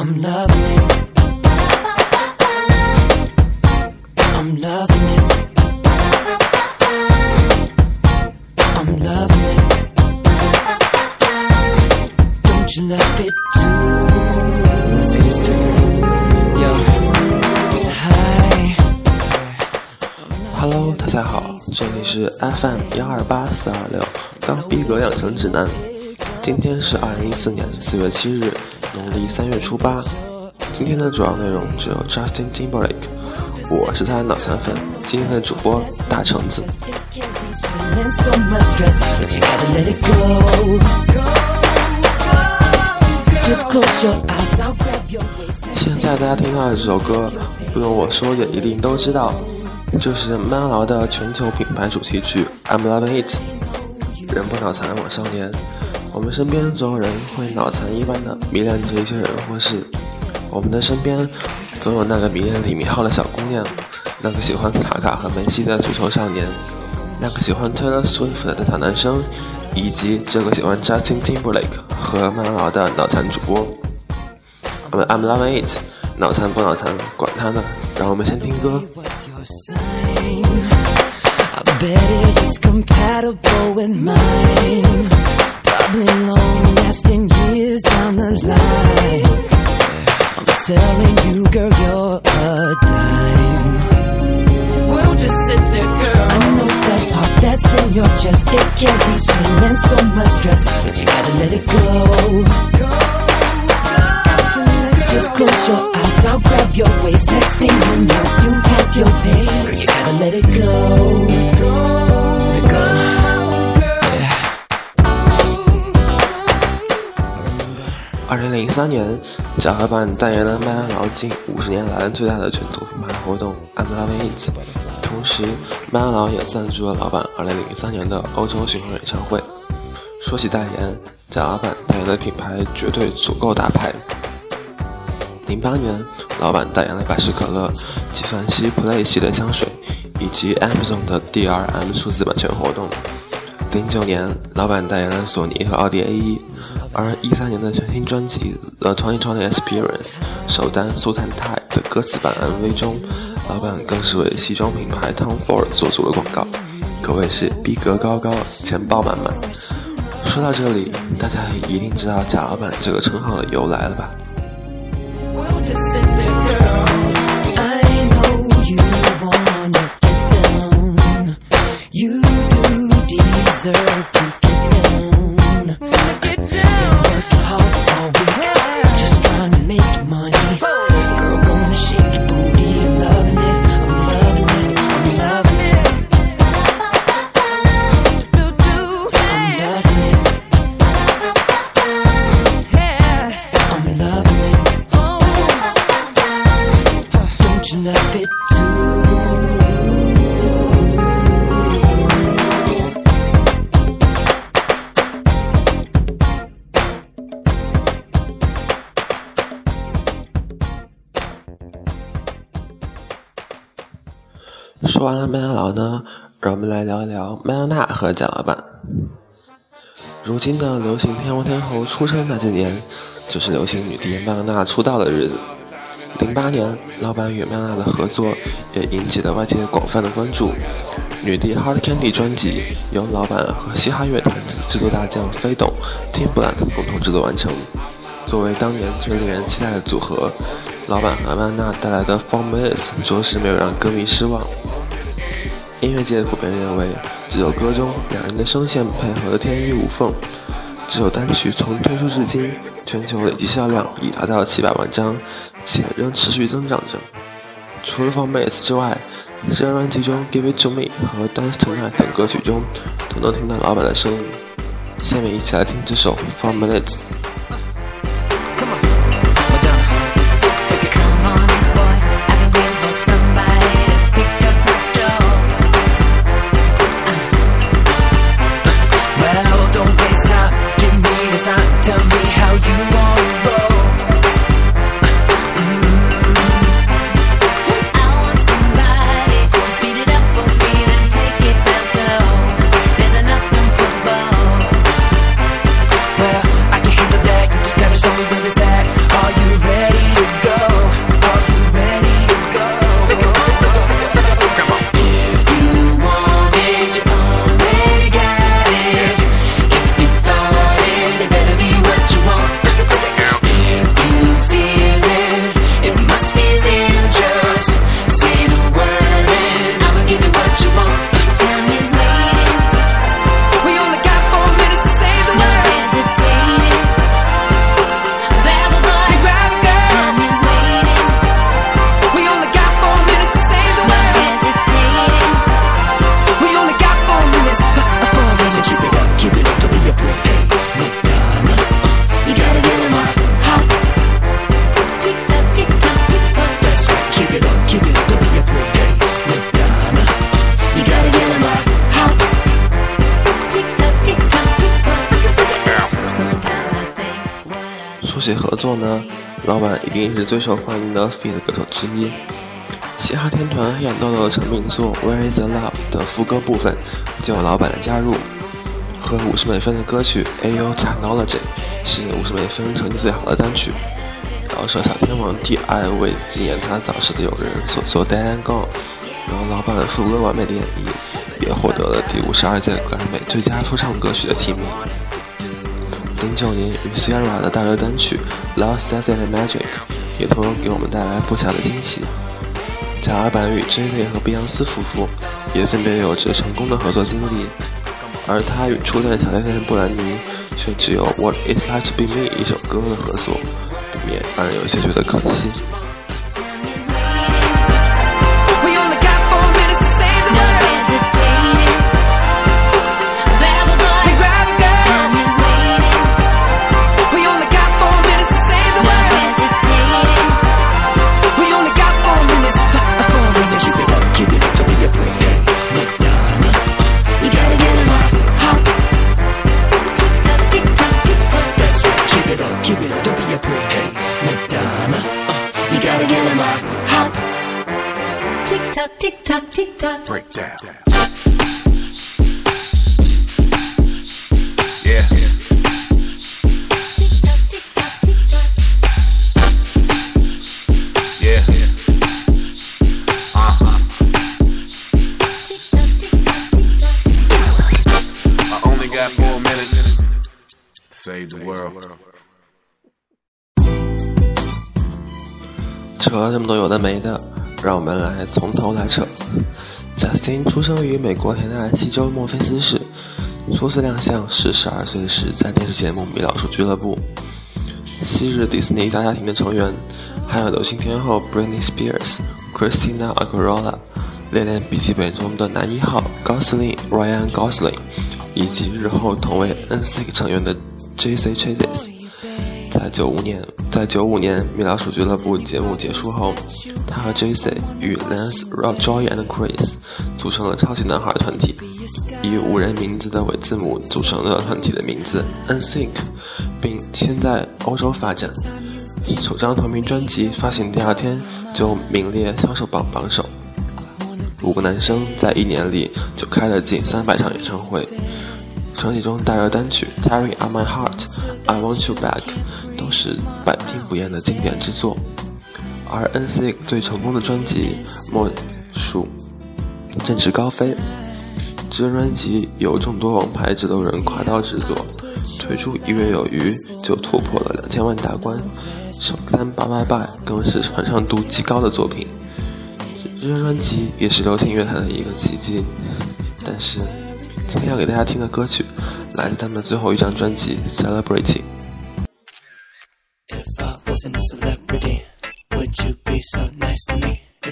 I'm loving it. I'm loving it. I'm loving it. Don't you love it too? Say this to you. Yo. Hi. Hello，大家好，这里是 FM 幺二八四二六刚逼格养成指南。今天是二零一四年四月七日，农历三月初八。今天的主要内容只有 Justin Timberlake，我是他的脑残粉，今天的主播大橙子。现在大家听到的这首歌，不用我说也一定都知道，就是麦当劳的全球品牌主题曲《I'm Loving It》。人不脑残我少年，我们身边总有人会脑残一般的迷恋着一些人或事。我们的身边总有那个迷恋李敏镐的小姑娘，那个喜欢卡卡和梅西的足球少年，那个喜欢 Taylor Swift 的小男生，以及这个喜欢 Justin Timberlake 和麦当劳的脑残主播。I'm I'm loving it，脑残不脑残，管他呢，让我们先听歌。What's your is compatible with mine. Probably long lasting years down the line. I'm telling you, girl, you're a dime. We don't just sit there, girl. I know that heart that's in your chest. It carries pain and so much stress, but you gotta let it go. Just close your eyes, I'll grab your waist. Next thing you know, you have your pace. Girl, you gotta let it go. Let 二零零三年，贾老板代言了麦当劳近五十年来最大的全球品牌活动 I'm Loving It，同时麦当劳也赞助了老板二零零三年的欧洲巡回演唱会。说起代言，贾老板代言的品牌绝对足够大牌。零八年，老板代言了百事可乐、纪梵希 Play 系列香水，以及 Amazon 的 DRM 数字版权活动。零九年，老板代言了索尼和奥迪 A1，而一三年的全新专辑《The 2020 Experience》首单《苏坦泰》的歌词版 MV 中，老板更是为西装品牌 Tom Ford 做足了广告，可谓是逼格高高，钱包满满。说到这里，大家也一定知道贾老板这个称号的由来了吧？I've 说完了麦当劳呢，让我们来聊一聊麦当娜和贾老板。如今的流行天王天后出生那几年，就是流行女帝麦当娜出道的日子。零八年，老板与麦当娜的合作也引起了外界广泛的关注。女帝 Hard Candy 专辑由老板和嘻哈乐坛制作大将飞董 Timbaland 共同制作完成。作为当年最令人期待的组合，老板和曼娜带来的《Four Minutes》着实没有让歌迷失望。音乐界普遍认为，这首歌中两人的声线配合得天衣无缝。这首单曲从推出至今，全球累计销量已达到七百万张，且仍持续增长着。除了《Four Minutes》之外，这张专辑中《Give It To Me》和《Dance Tonight》等歌曲中，都能听到老板的声音。下面一起来听这首《Four 谁合作呢？老板一定是最受欢迎的 f e e 歌手之一。嘻哈天团黑眼豆豆的成名作《Where Is the Love》的副歌部分就有老板的加入，和五十美分的歌曲《Ayo Technology》是五十美分成绩最好的单曲。饶舌小天王 T.I 为纪念他早逝的友人所作《Dead and Gone》，由老板的副歌完美的演绎，也获得了第五十二届格莱美最佳说唱歌曲的提名。零九年与 Sierra 的大热单曲《Love Says and Magic》也同样给我们带来不小的惊喜。贾老板与 J.J 和碧昂斯夫妇也分别有着成功的合作经历，而他与初恋小甜甜布兰妮却只有《What Is Like to Be Me》一首歌的合作，不免让人有些觉得可惜。Justin 出生于美国田纳西州墨菲斯市，初次亮相是十二岁时在电视节目《米老鼠俱乐部》。昔日迪士尼大家庭的成员，还有流行天后 Britney Spears、Christina Aguilera、恋恋笔记本中的男一号 Gosling Ryan Gosling，以及日后同为 NSYNC 成员的 J.C. Chasez。在九五年，在九五年《米老鼠俱乐部》节目结束后，他和 J.C. 与 Lance、Rob、Joy and Chris 组成了超级男孩团体，以五人名字的尾字母组成了团体的名字 NSYNC，并先在欧洲发展。首张同名专辑发行第二天就名列销售榜榜首。五个男生在一年里就开了近三百场演唱会，专辑中大热单曲《Tearing Up My Heart》、《I Want You Back》是百听不厌的经典之作。而 NSYNC 最成功的专辑莫属《振翅高飞》。这张专辑由众多王牌制作人跨刀制作，推出一月有余就突破了两千万大关，首单《拜拜拜》更是传唱度极高的作品。这张专辑也是流行乐坛的一个奇迹。但是，今天要给大家听的歌曲来自他们的最后一张专辑《Celebrity》。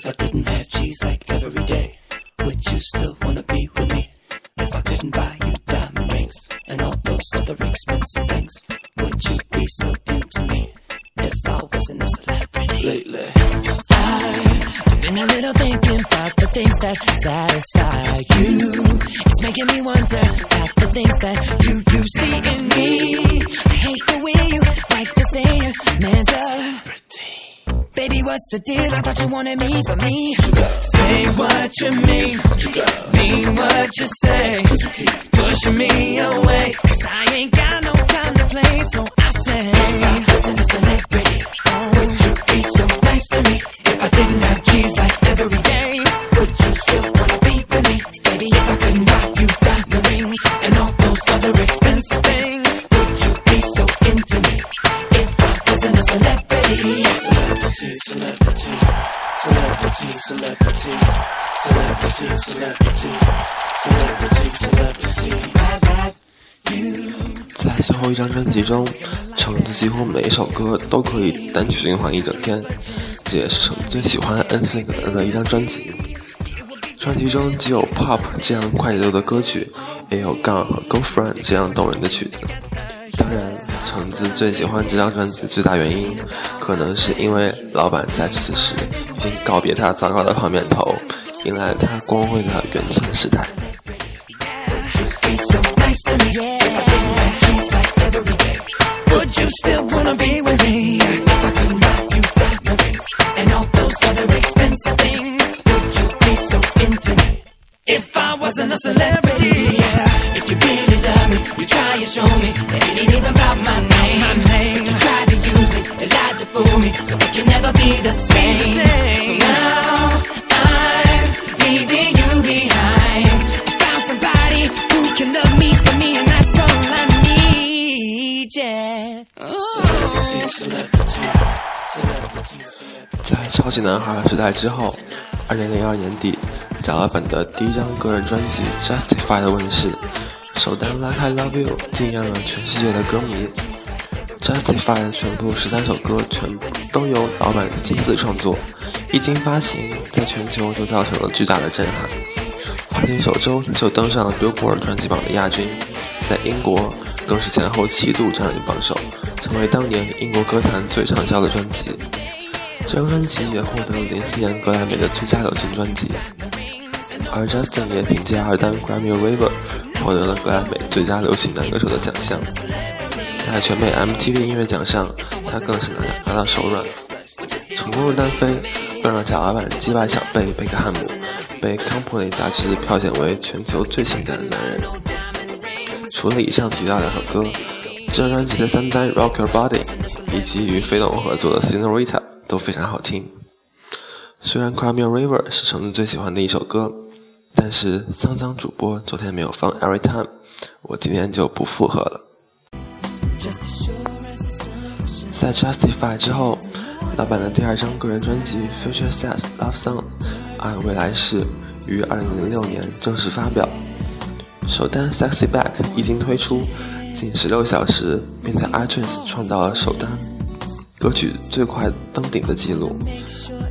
If I didn't have cheese like every day, would you still wanna be with me? If I couldn't buy you diamond rings and all those other expensive things, would you be so into me? If I wasn't a celebrity lately. I've Been a little thinking about the things that satisfy 几乎每一首歌都可以单曲循环一整天，这也是橙子最喜欢 NSYNC 的一张专辑。专辑中既有 pop 这样快节奏的歌曲，也有 Gun 和 Girlfriend 这样动人的曲子。当然，橙子最喜欢这张专辑的最大原因，可能是因为老板在此时已经告别他糟糕的泡面头，迎来了他光辉的原村时代。you still wanna be with me. If I could not, you. And all those other expensive things. Would you be so? If I wasn't a celebrity, yeah. If you really love me, you try and show me that it ain't even 超级男孩时代之后，二零零二年底，贾老板的第一张个人专辑《Justified》问世，首单《Like I Love You》惊艳了全世界的歌迷。《Justified》全部十三首歌全都由老板亲自创作，一经发行，在全球就造成了巨大的震撼。发行首周就登上了 Billboard 专辑榜的亚军，在英国更是前后七度占领榜首，成为当年英国歌坛最畅销的专辑。这张专辑也获得了零四年格莱美的最佳流行专辑，而 Justin 也凭借二单 Grammy River 获得了格莱美最佳流行男歌手的奖项。在全美 MTV 音乐奖上，他更是拿拿到手软，成功的单飞更让贾老板击败小贝贝克汉姆，被《Company》杂志票选为全球最性感的男人。除了以上提到两首歌，这张专辑的三单《Rock Your Body》以及与飞龙合作的《Senorita》都非常好听。虽然《Cry Me a River》是橙子最喜欢的一首歌，但是桑桑主播昨天没有放《Every Time》，我今天就不附和了。在《Justify》之后，老板的第二张个人专辑《Future Sex Love Song》爱未来式于2006年正式发表。首单《Sexy Back》一经推出，仅16小时便在 iTunes 创造了首单歌曲最快登顶的记录，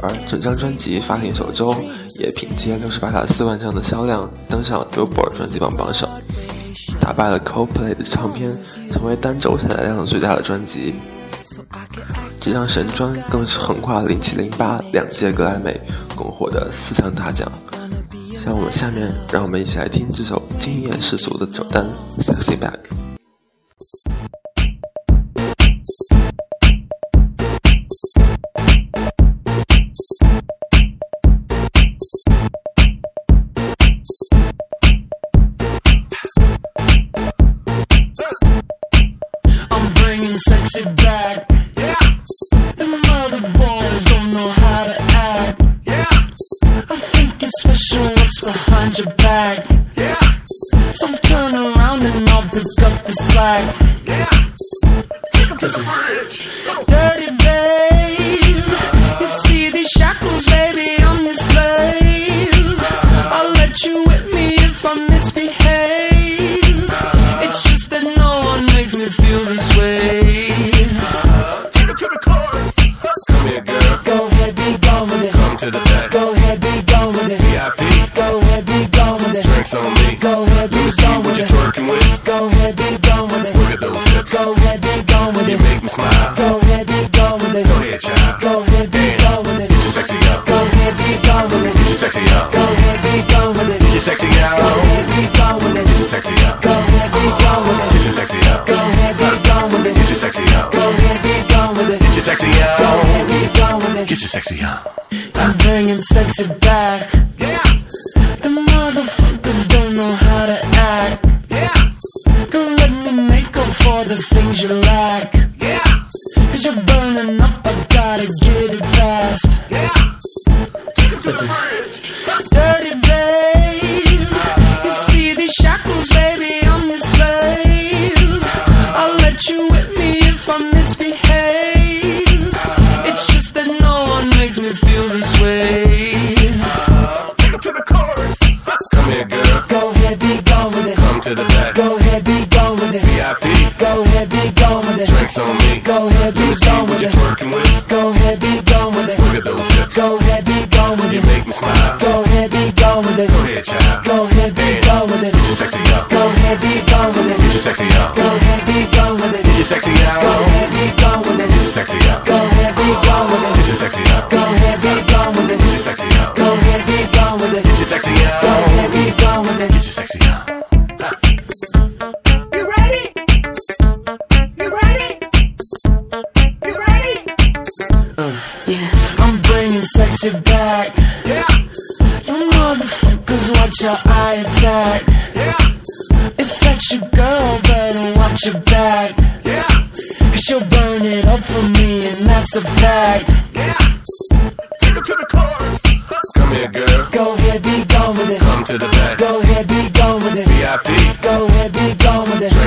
而整张专辑发行首周也凭借68.4万张的销量登上了 Billboard 专辑榜榜首，打败了 Coldplay 的唱片，成为单周下载量最大的专辑。这张神专更是横跨零七零八两届格莱美，共获得四项大奖。像我们下面，让我们一起来听这首惊艳世俗的首单《Sexy Back》。I'm bringing sexy back. Yeah. The mother boys don't know how to act. Yeah. I think it's special what's behind your back. And I'll pick up the slack. Yeah. Take 'em to the bridge. Dirty babe. You see these shackles, sexy out. I'm bringing sexy back.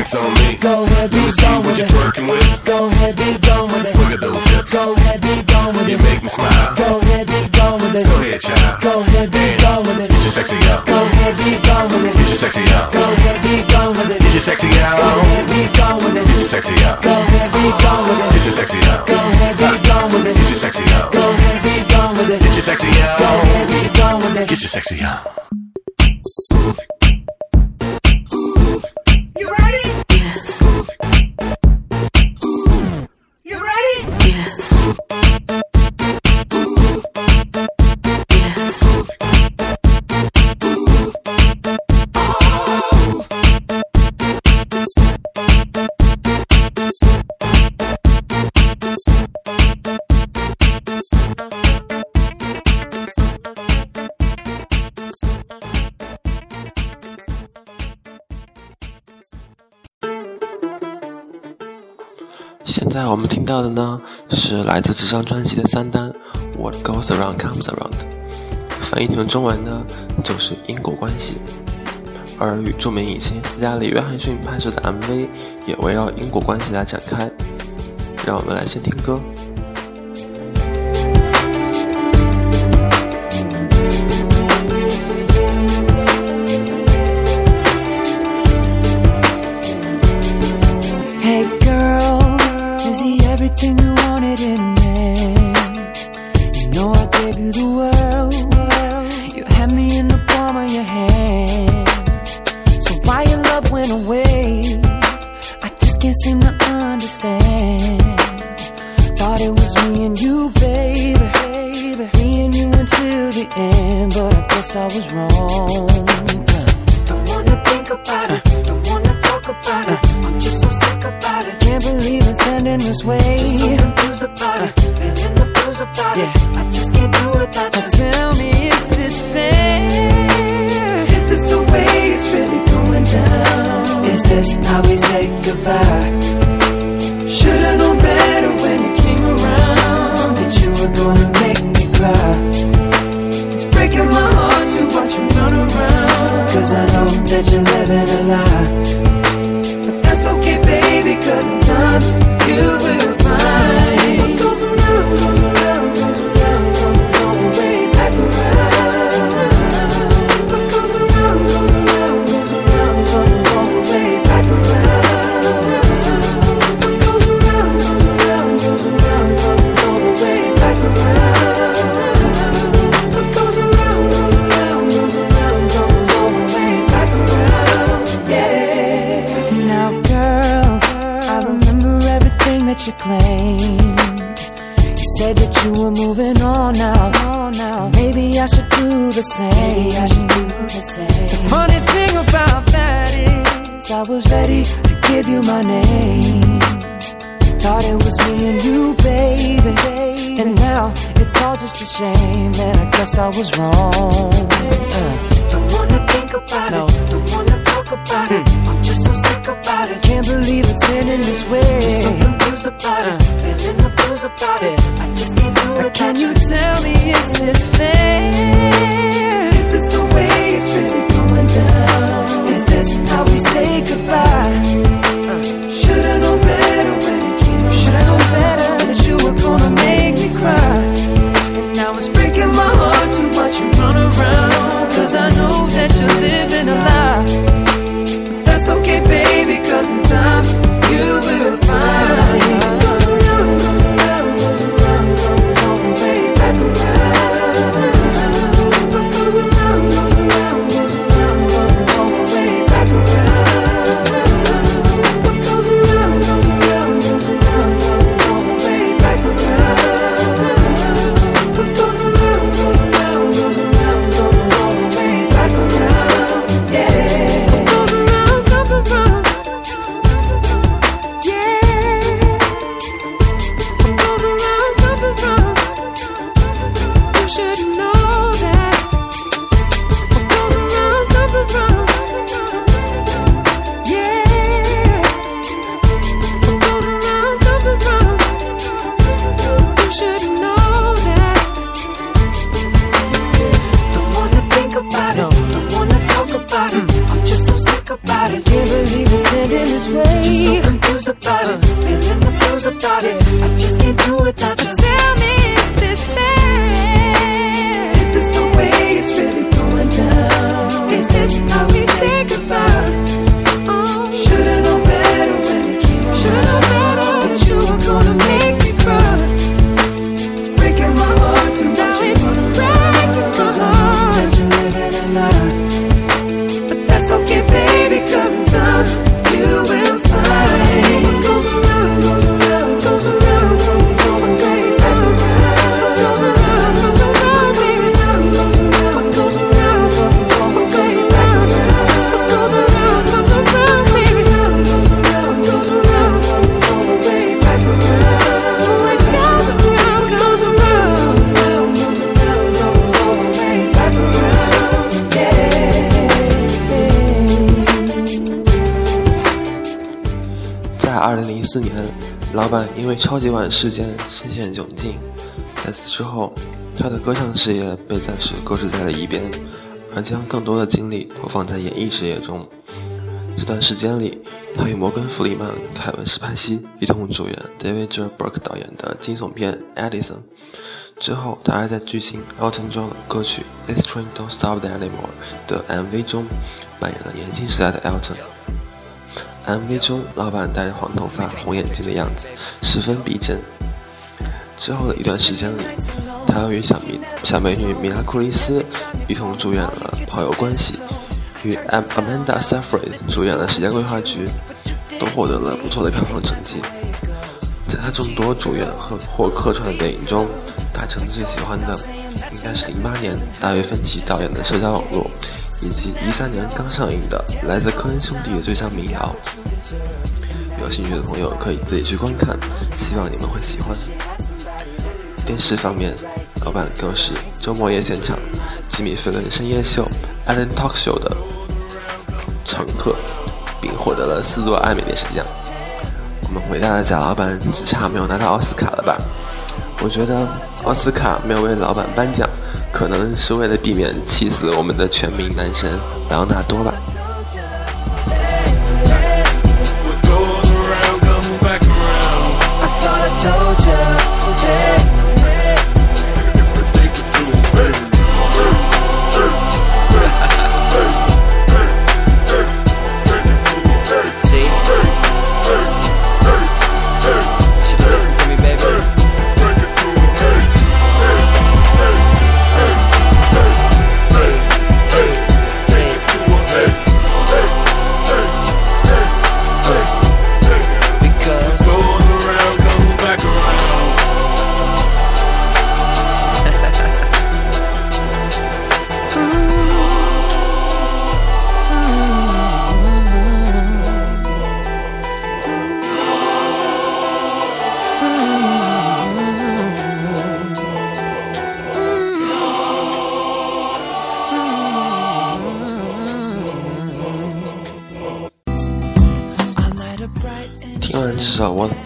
flex on me. Go ahead, be gone with it. working with. Go ahead, be gone with it. Look at those hips. Go ahead, be gone with it. You make me smile. Go ahead, be gone with it. Go ahead, child. Go ahead, be gone with it. Get your sexy out. Go ahead, be gone with it. Get your sexy out. Go ahead, be gone with it. Get your sexy out. Go ahead, be gone with it. Get your sexy out. Go ahead, be gone with it. Get your sexy out. Go ahead, be gone with it. Get your sexy out. Go ahead, be gone with it. Get your sexy out. Go ahead, be gone with it. Get your sexy out. 是来自这张专辑的三单 what goes around comes around 翻译成中文呢就是因果关系。而与著名影星斯嘉丽约翰逊拍摄的 mv 也围绕因果关系来展开。让我们来先听歌。believe it's ending this way. Just so confused about uh. it, feeling the blues about yeah. it. I just can't do it. Can you tell me is this fate? 四年，老板因为超级碗事件深陷窘境，在此之后，他的歌唱事业被暂时搁置在了一边，而将更多的精力投放在演艺事业中。这段时间里，他与摩根·弗里曼、凯文·史派西一同主演 David J. Burke 导演的惊悚片《Edison》。之后，他还在巨星 Elton John 的歌曲《This Train Don't Stop Anymore》的 MV 中扮演了年轻时代的 Elton。MV 中，老板戴着黄头发、红眼睛的样子十分逼真。之后的一段时间里，他与小明小美女米拉库利斯一同主演了《炮友关系》，与 Amanda Seyfried 主演了《时间规划局》，都获得了不错的票房成绩。在他众多主演和或客串的电影中，大成最喜欢的应该是08年大卫芬奇导演的《社交网络》，以及13年刚上映的来自科恩兄弟的《最强民谣》。有兴趣的朋友可以自己去观看，希望你们会喜欢。电视方面，老板更是周末夜现场、吉米·费伦深夜秀、Ellen Talk Show 的常客，并获得了四座艾美电视奖。我们伟大的贾老板只差没有拿到奥斯卡了吧？我觉得奥斯卡没有为老板颁奖，可能是为了避免气死我们的全民男神莱昂纳多吧。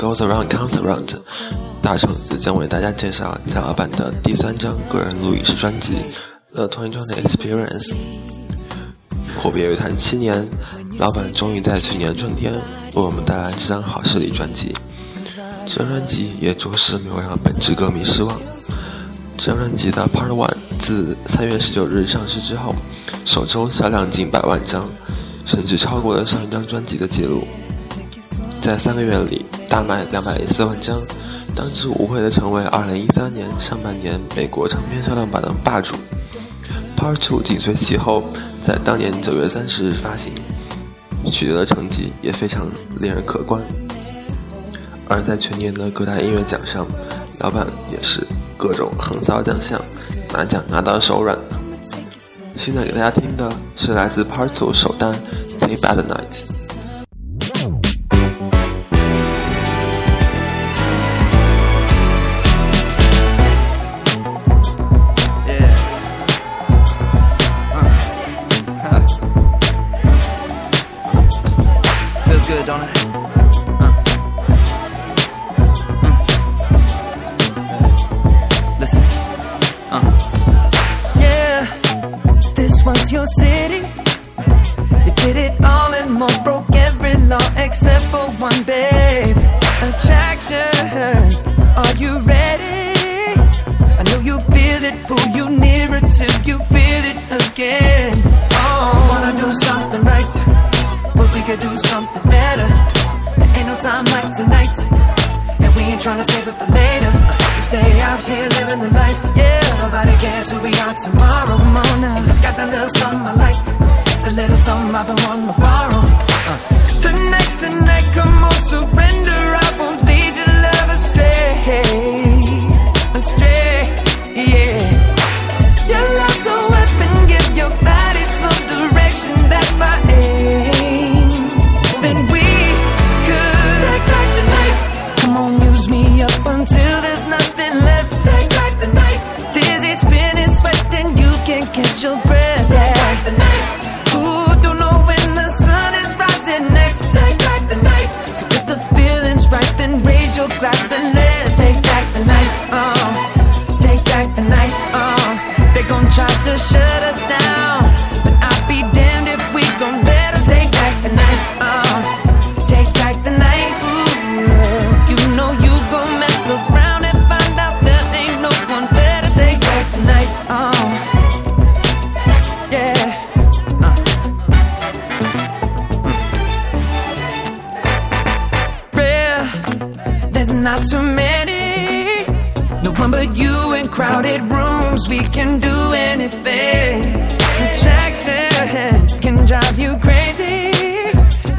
Goes Around Comes Around》，大橙子将为大家介绍贾老板的第三张个人录影室专辑《The 2020 Experience》。阔别乐坛七年，老板终于在去年春天为我们带来这张好视力专辑。这张专辑也着实没有让本职歌迷失望。这张专辑的 Part One 自三月十九日上市之后，首周销量近百万张，甚至超过了上一张专辑的记录。在三个月里大卖两百零四万张，当之无愧地成为二零一三年上半年美国唱片销量榜的霸主。Part Two 紧随其后，在当年九月三十日发行，取得的成绩也非常令人可观。而在全年的各大音乐奖上，老板也是各种横扫奖项，拿奖拿到手软。现在给大家听的是来自 Part Two 首单《Take Bad Night》。Crazy.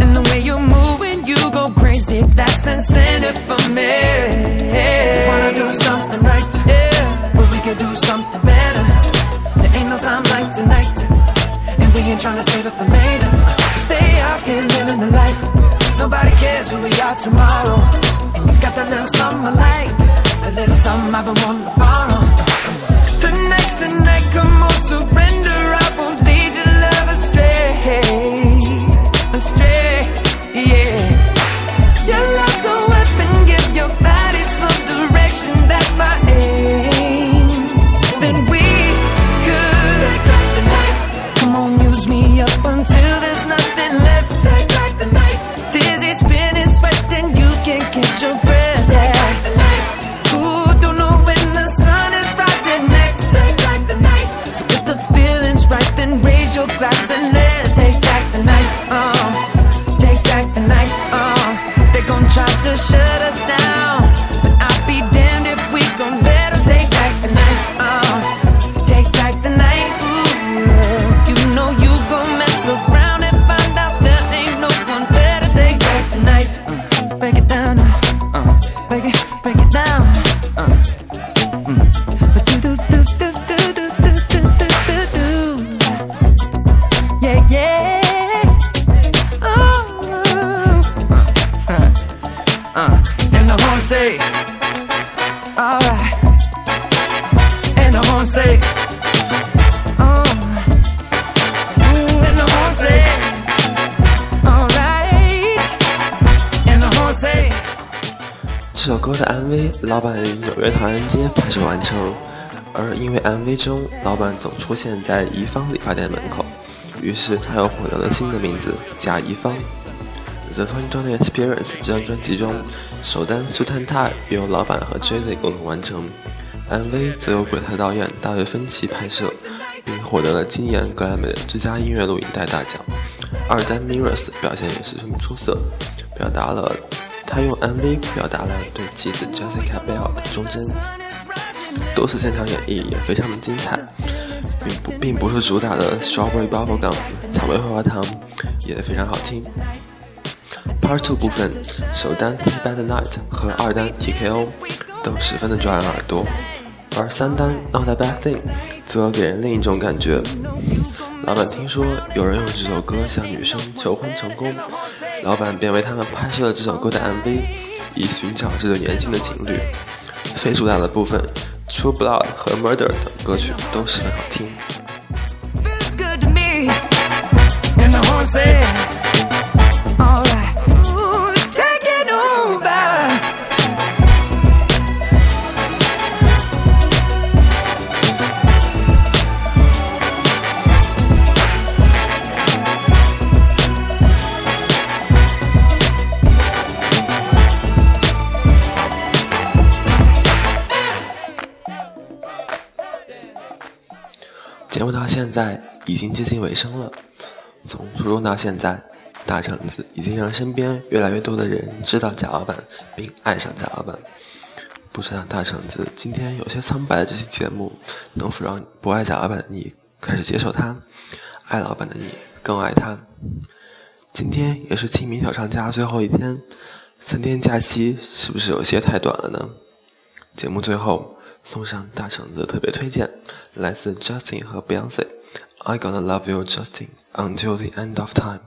And the way you move when you go crazy, that's incentive for me. Wanna do something right, yeah, but we could do something better. There ain't no time like tonight, and we ain't trying to save it for later. Stay out here living the life. Nobody cares who we are tomorrow. And you got that little something I like, that little something I've been wanting to borrow. Tonight's the night, come on, surrender. I won't lead your love astray, yeah. 完成，而因为 MV 中老板总出现在怡芳理发店门口，于是他又获得了新的名字贾怡芳。The 2020 Experience 这张专辑中，首单《苏探泰》由老板和 Jay Z 共同完成，MV 则由鬼才导演大卫芬奇拍摄，并获得了今年格莱美的最佳音乐录影带大奖。二单 Mirrors 表现也十分出色，表达了他用 MV 表达了对妻子 Jessica Biel 的忠贞。多次现场演绎也非常的精彩，并不并不是主打的 Strawberry Bubblegum 草莓花花糖也非常好听。Part Two 部分，首单 Take Back the Night 和二单 TKO 都十分的抓人耳朵，而三单 Not a Bad Thing 则给人另一种感觉。老板听说有人用这首歌向女生求婚成功，老板便为他们拍摄了这首歌的 MV，以寻找这对年轻的情侣。非主打的部分，《True Blood》和《Murder》等歌曲都十分好听。feels good to me. And my horn said, Alright, 节目到现在已经接近尾声了，从初中到现在，大橙子已经让身边越来越多的人知道贾老板，并爱上贾老板。不知道大橙子今天有些苍白的这期节目，能否让不爱贾老板的你开始接受他，爱老板的你更爱他？今天也是清明小长假最后一天，三天假期是不是有些太短了呢？节目最后送上大橙子特别推荐，来自 Justin 和 Beyonce，《I Gonna Love You Justin Until the End of Time》。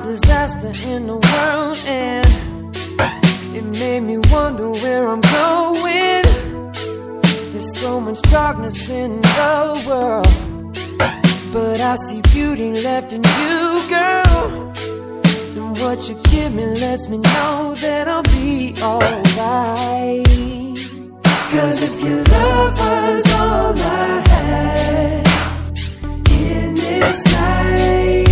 disaster in the world, and it made me wonder where I'm going. There's so much darkness in the world, but I see beauty left in you, girl. And what you give me lets me know that I'll be alright. Cause if your love was all I had in this life.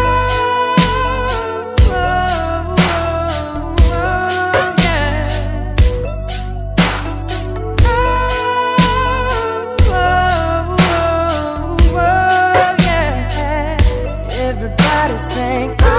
body sing.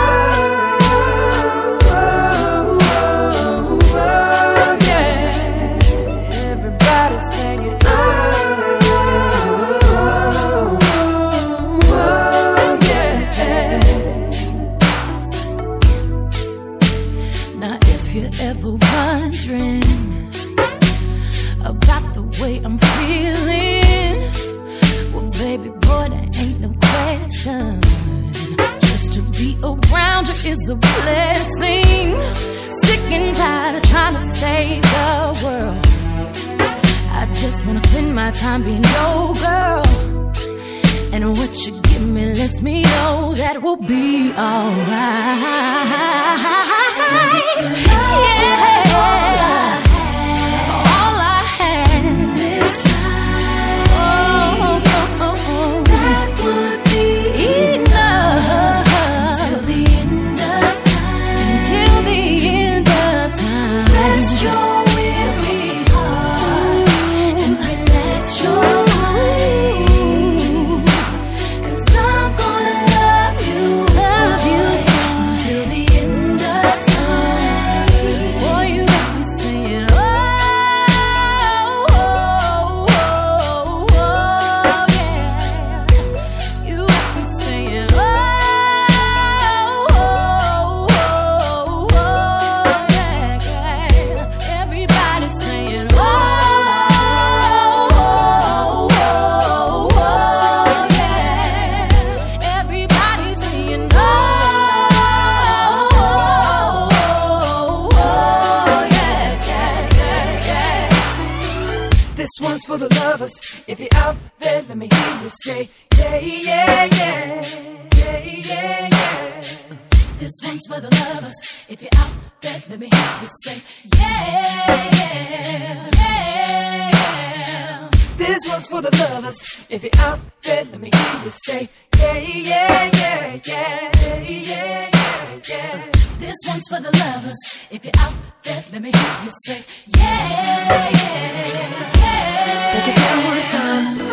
Let me hear you say, yeah, yeah, yeah. Break it down one time.